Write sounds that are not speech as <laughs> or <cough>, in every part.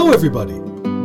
Hello, everybody.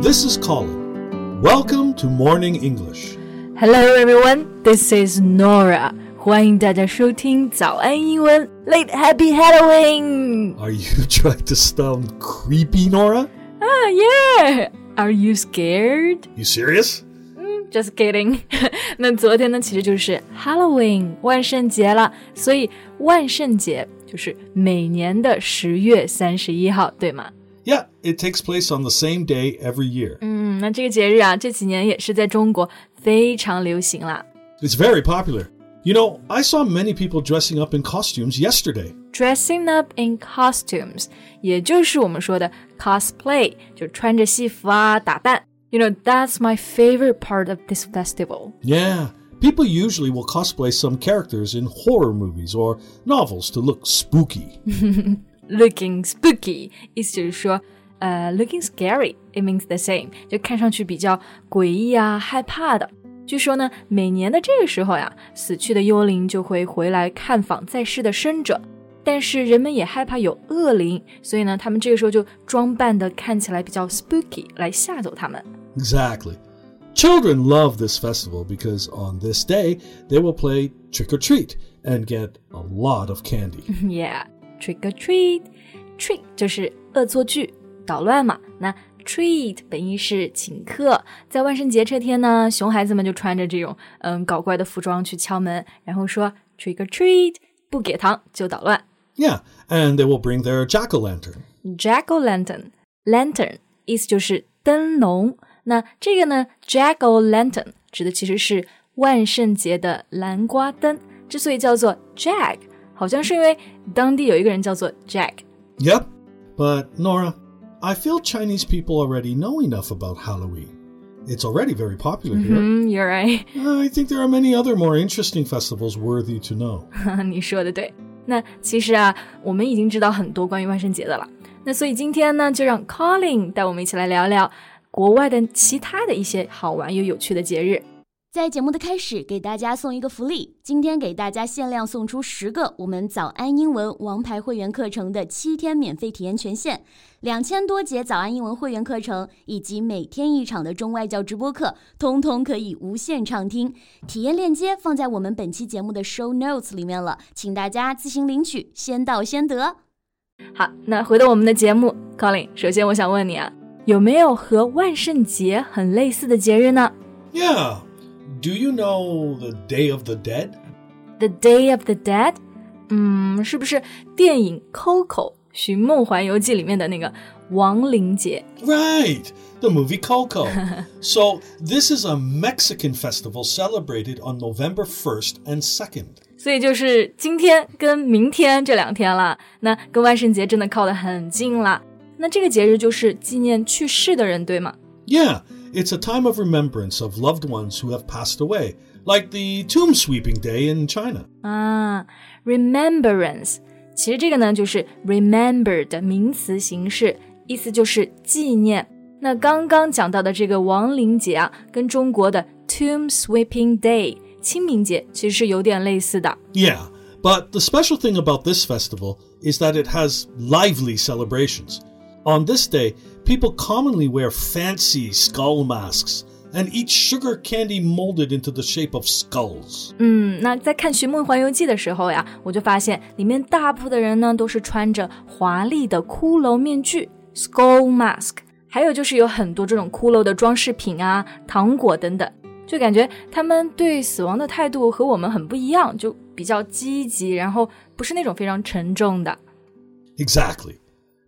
This is Colin. Welcome to Morning English. Hello, everyone. This is Norah. 欢迎大家收听早安英文 Late Happy Halloween. Are you <laughs> trying to sound creepy, Norah? Ah, yeah. Are you scared? You serious? Mm, just kidding <laughs> 那昨天呢，其实就是 Halloween 万圣节了，所以万圣节就是每年的十月三十一号，对吗？Yeah, it takes place on the same day every year. 嗯，那这个节日啊，这几年也是在中国非常流行啦。 It's very popular. You know, I saw many people dressing up in costumes yesterday. Dressing up in costumes，也就是我们说的 cosplay，就穿着戏服啊打扮。You know, that's my favorite part of this festival. Yeah, people usually will cosplay some characters in horror movies or novels to look spooky. <laughs> Looking spooky，意思就是说，呃、l o o k i n g scary，it means the same，就看上去比较诡异啊、害怕的。据说呢，每年的这个时候呀，死去的幽灵就会回来看访在世的生者，但是人们也害怕有恶灵，所以呢，他们这个时候就装扮的看起来比较 spooky，来吓走他们。 Exactly. Children love this festival because on this day they will play trick or treat and get a lot of candy. <laughs> Yeah, trick or treat. Trick 就是恶作剧、捣乱嘛。那 treat 本意是请客，在万圣节这天呢，熊孩子们就穿着这种嗯搞怪的服装去敲门，然后说 trick or treat，不给糖就捣乱。 Yeah, and they will bring their jack o' lantern. Jack o' lantern, lantern 意思就是灯笼。那这个呢，Jack o' lantern 指的其实是万圣节的蓝瓜灯。之所以叫做 Jack， 好像是因为当地有一个人叫做 but Norah, I feel Chinese people already know enough about Halloween. It's already very popular here. Mm, you're right. Uh, I think there are many other more interesting festivals worthy to know. <laughs> 你说的对。那其实啊，我们已经知道很多关于万圣节的了。那所以今天呢，就让 Colin 带我们一起来聊聊国外的其他的一些好玩又有趣的节日。在节目的开始，给大家送一个福利，今天给大家限量送出十个我们早安英文王牌会员课程的七天免费体验权限，两千多节早安英文会员课程以及每天一场的中外教直播课，通通可以无限畅听。体验链接放在我们本期节目的 show notes 里面了，请大家自行领取，先到先得。好，那回到我们的节目，Colin，首先我想问你啊，有没有和万圣节很类似的节日呢 Yeah. Do you know the Day of the Dead? ？The Day of the Dead，嗯，是不是电影《Coco》《寻梦环游记》里面的那个亡灵节？ Right, the movie Coco. <laughs> so, this is a Mexican festival celebrated on November 1st and 2nd. 所以就是今天跟明天这两天了，那跟万圣节真的靠得很近了。那这个节日就是纪念去世的人，对吗？ Yeah, it's a time of remembrance of loved ones who have passed away, like the tomb sweeping day in China. 啊，remembrance，其实这个呢就是 remember 的名词形式，意思就是纪念。那刚刚讲到的这个亡灵节啊，跟中国的 tomb sweeping day 清明节其实是有点类似的。 Yeah, but the special thing about this festival is that it has lively celebrations. On this day, people commonly wear fancy skull masks and eat sugar candy molded into the shape of skulls. 嗯，那在看《寻梦环游记》的时候呀，我就发现里面大部分的人呢都是穿着华丽的骷髅面具 （skull mask），还有就是有很多这种骷髅的装饰品啊、糖果等等，就感觉他们对死亡的态度和我们很不一样，就比较积极，然后不是那种非常沉重的。 Exactly.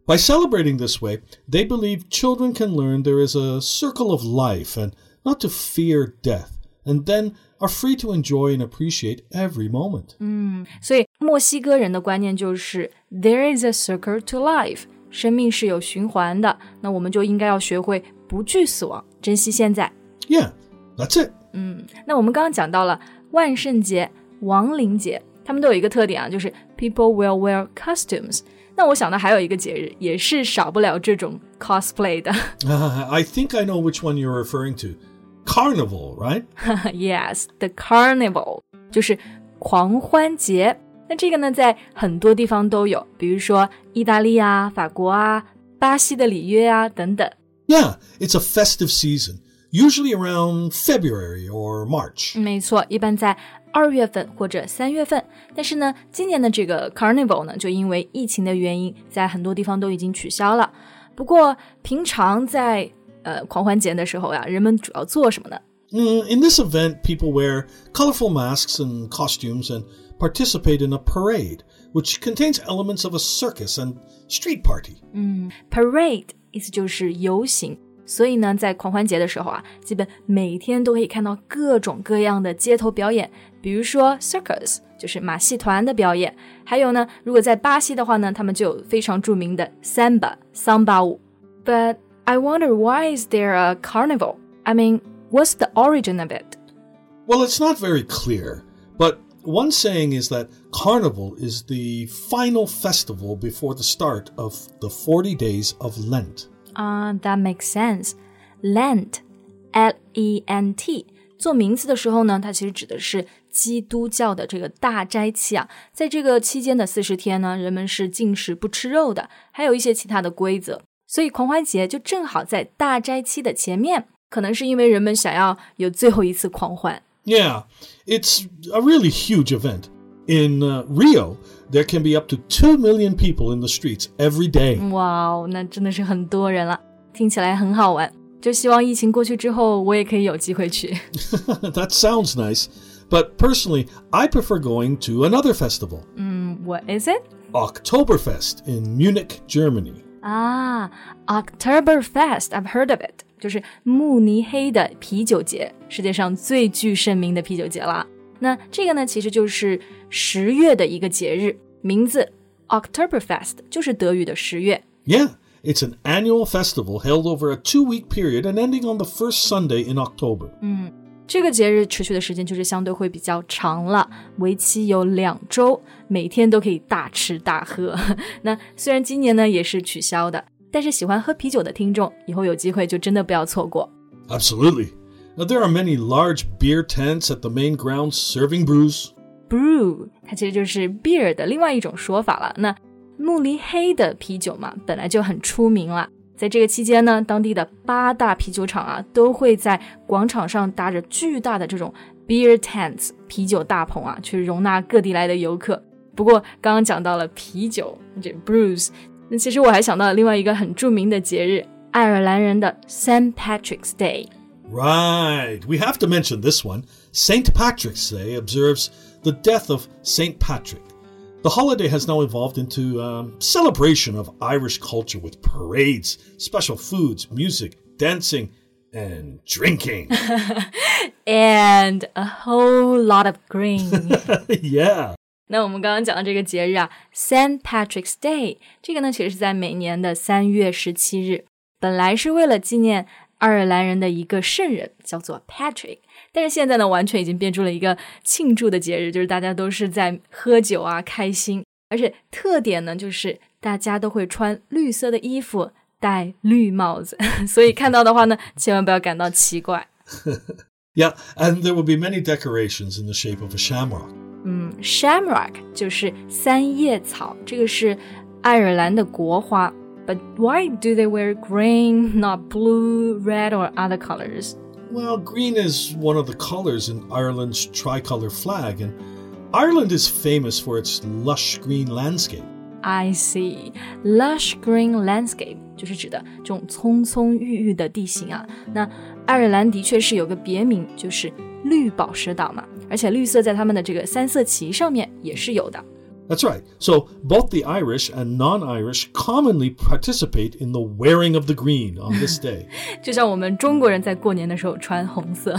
By celebrating this way, they believe children can learn there is a circle of life and not to fear death, and then are free to enjoy and appreciate every moment. 所以墨西哥人的观念就是 there is a circle to life，生命是有循环的，那我们就应该要学会不惧死亡，珍惜现在。 Yeah, that's it. 那我们刚刚讲到了万圣节、亡灵节，他们都有一个特点啊，就是 people will wear costumes。那我想到还有一个节日，也是少不了这种 cosplay 的 Uh, <laughs> <laughs> I think I know which one you're referring to. Carnival, right? <laughs> ，yes，the carnival 就是狂欢节。那这个呢，在很多地方都有，比如说意大利啊、法国啊、巴西的里约啊等等。 Yeah, it's a festive season, usually around February or March. 没错，一般在 二月份或者三月份。但是呢，今年的这个 Carnival 呢，就因为疫情的原因，在很多地方都已经取消了。不过，平常在呃狂欢节的时候呀，人们主要做什么呢？Mm, in this event, people wear colorful masks and costumes and participate in a parade, which contains elements of a circus and street party. 嗯，parade 意思就是游行， 所以呢，在狂欢节的时候啊，基本每天都可以看到各种各样的街头表演，比如说 circus 就是马戏团的表演，还有呢，如果在巴西的话呢，他们就有非常着名的 samba 桑巴舞。But I wonder why is there a carnival? I mean, what's the origin of it? Well, it's not very clear, but one saying is that Carnival is the final festival before the start of the 40 days of Lent. Ah, that makes sense. Lent, L-E-N-T，做名词的时候呢，它其实指的是基督教的这个大斋期啊。在这个期间的四十天呢，人们是禁食不吃肉的，还有一些其他的规则。所以狂欢节就正好在大斋期的前面，可能是因为人们想要有最后一次狂欢。Yeah, it's a really huge event. In uh, Rio, there can be up to 2 million people in the streets every day. 哇哦，那真的是很多人了，听起来很好玩。就希望疫情过去之后，我也可以有机会去。 that <laughs> sounds nice, but personally, I prefer going to another festival, What is it? Oktoberfest in Munich, Germany. 啊，Oktoberfest, I've heard of it，就是慕尼黑的啤酒节，世界上最具盛名的啤酒节啦。 那这个呢，其实就是十月的一个节日，名字 Oktoberfest 就是德语的十月。 Yeah, it's an annual festival held over a two week period and ending on the first Sunday in October. 这个节日持续的时间就是相对会比较长了，为期有两周，每天都可以大吃大喝。那虽然今年呢也是取消的，但是喜欢喝啤酒的听众，以后有机会就真的不要错过。 Absolutely. <laughs> Now, there are many large beer tents at the main grounds serving brews. Brew 它其实就是 beer 的另外一种说法了。那慕尼黑的啤酒嘛，本来就很出名了。在这个期间呢，当地的八大啤酒厂啊，都会在广场上搭着巨大的这种 beer tents 啤酒大棚啊，去容纳各地来的游客。不过刚刚讲到了啤酒这 brews，那其实我还想到了另外一个很著名的节日——爱尔兰人的 St. Patrick's Day。Right, we have to mention this one. St. Patrick's Day observes the death of St. Patrick. The holiday has now evolved into a celebration of Irish culture with parades, special foods, music, dancing, and drinking. <laughs> And a whole lot of green 。 <laughs> yeah. 那我们刚刚讲的这个节日啊，St. Patrick's Day，这个呢其实是在每年的三月十七日，本来是为了纪念 爱尔兰人的一个圣人，叫做 Patrick，但是现在呢完全已经变出了一个庆祝的节日，就是大家都是在喝酒啊，开心，而且特点呢就是大家都会穿绿色的衣服，戴绿帽子，<laughs> 所以看到的话呢，千万不要感到奇怪。<laughs> Yeah, and there will be many decorations in the shape of a shamrock. 嗯，shamrock 就是三叶草，这个是爱尔兰的国花。But why do they wear green, not blue, red, or other colors? Well, green is one of the colors in Ireland's tricolor flag, and Ireland is famous for its lush green landscape. I see. Lush green landscape 就是指的这种葱葱郁郁的地形啊。那爱尔兰的确是有个别名，就是绿宝石岛嘛，而且绿色在他们的这个三色旗上面也是有的。 That's right. So both the Irish and non Irish commonly participate in the wearing of the green on this <laughs> day. <laughs> 就像我们中国人在过年的时候穿红色。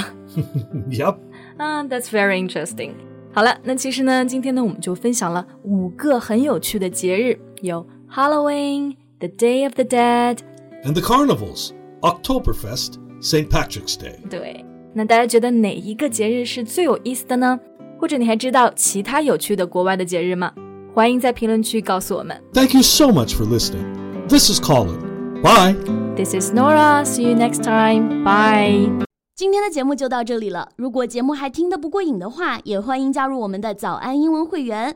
yep. <laughs> 啊、t h a t s very interesting。好了，那其实呢，今天呢，我们就分享了五个很有趣的节日，有 Halloween、The Day of the Dead。 And the carnivals Oktoberfest, St. Patrick's Day. 对，那大家觉得哪一个节日是最有意思的呢？ 或者你还知道其他有趣的国外的节日吗？欢迎在评论区告诉我们。Thank you so much for listening. This is Colin. Bye. This is Nora. See you next time. Bye. 今天的节目就到这里了。如果节目还听得不过瘾的话，也欢迎加入我们的早安英文会员。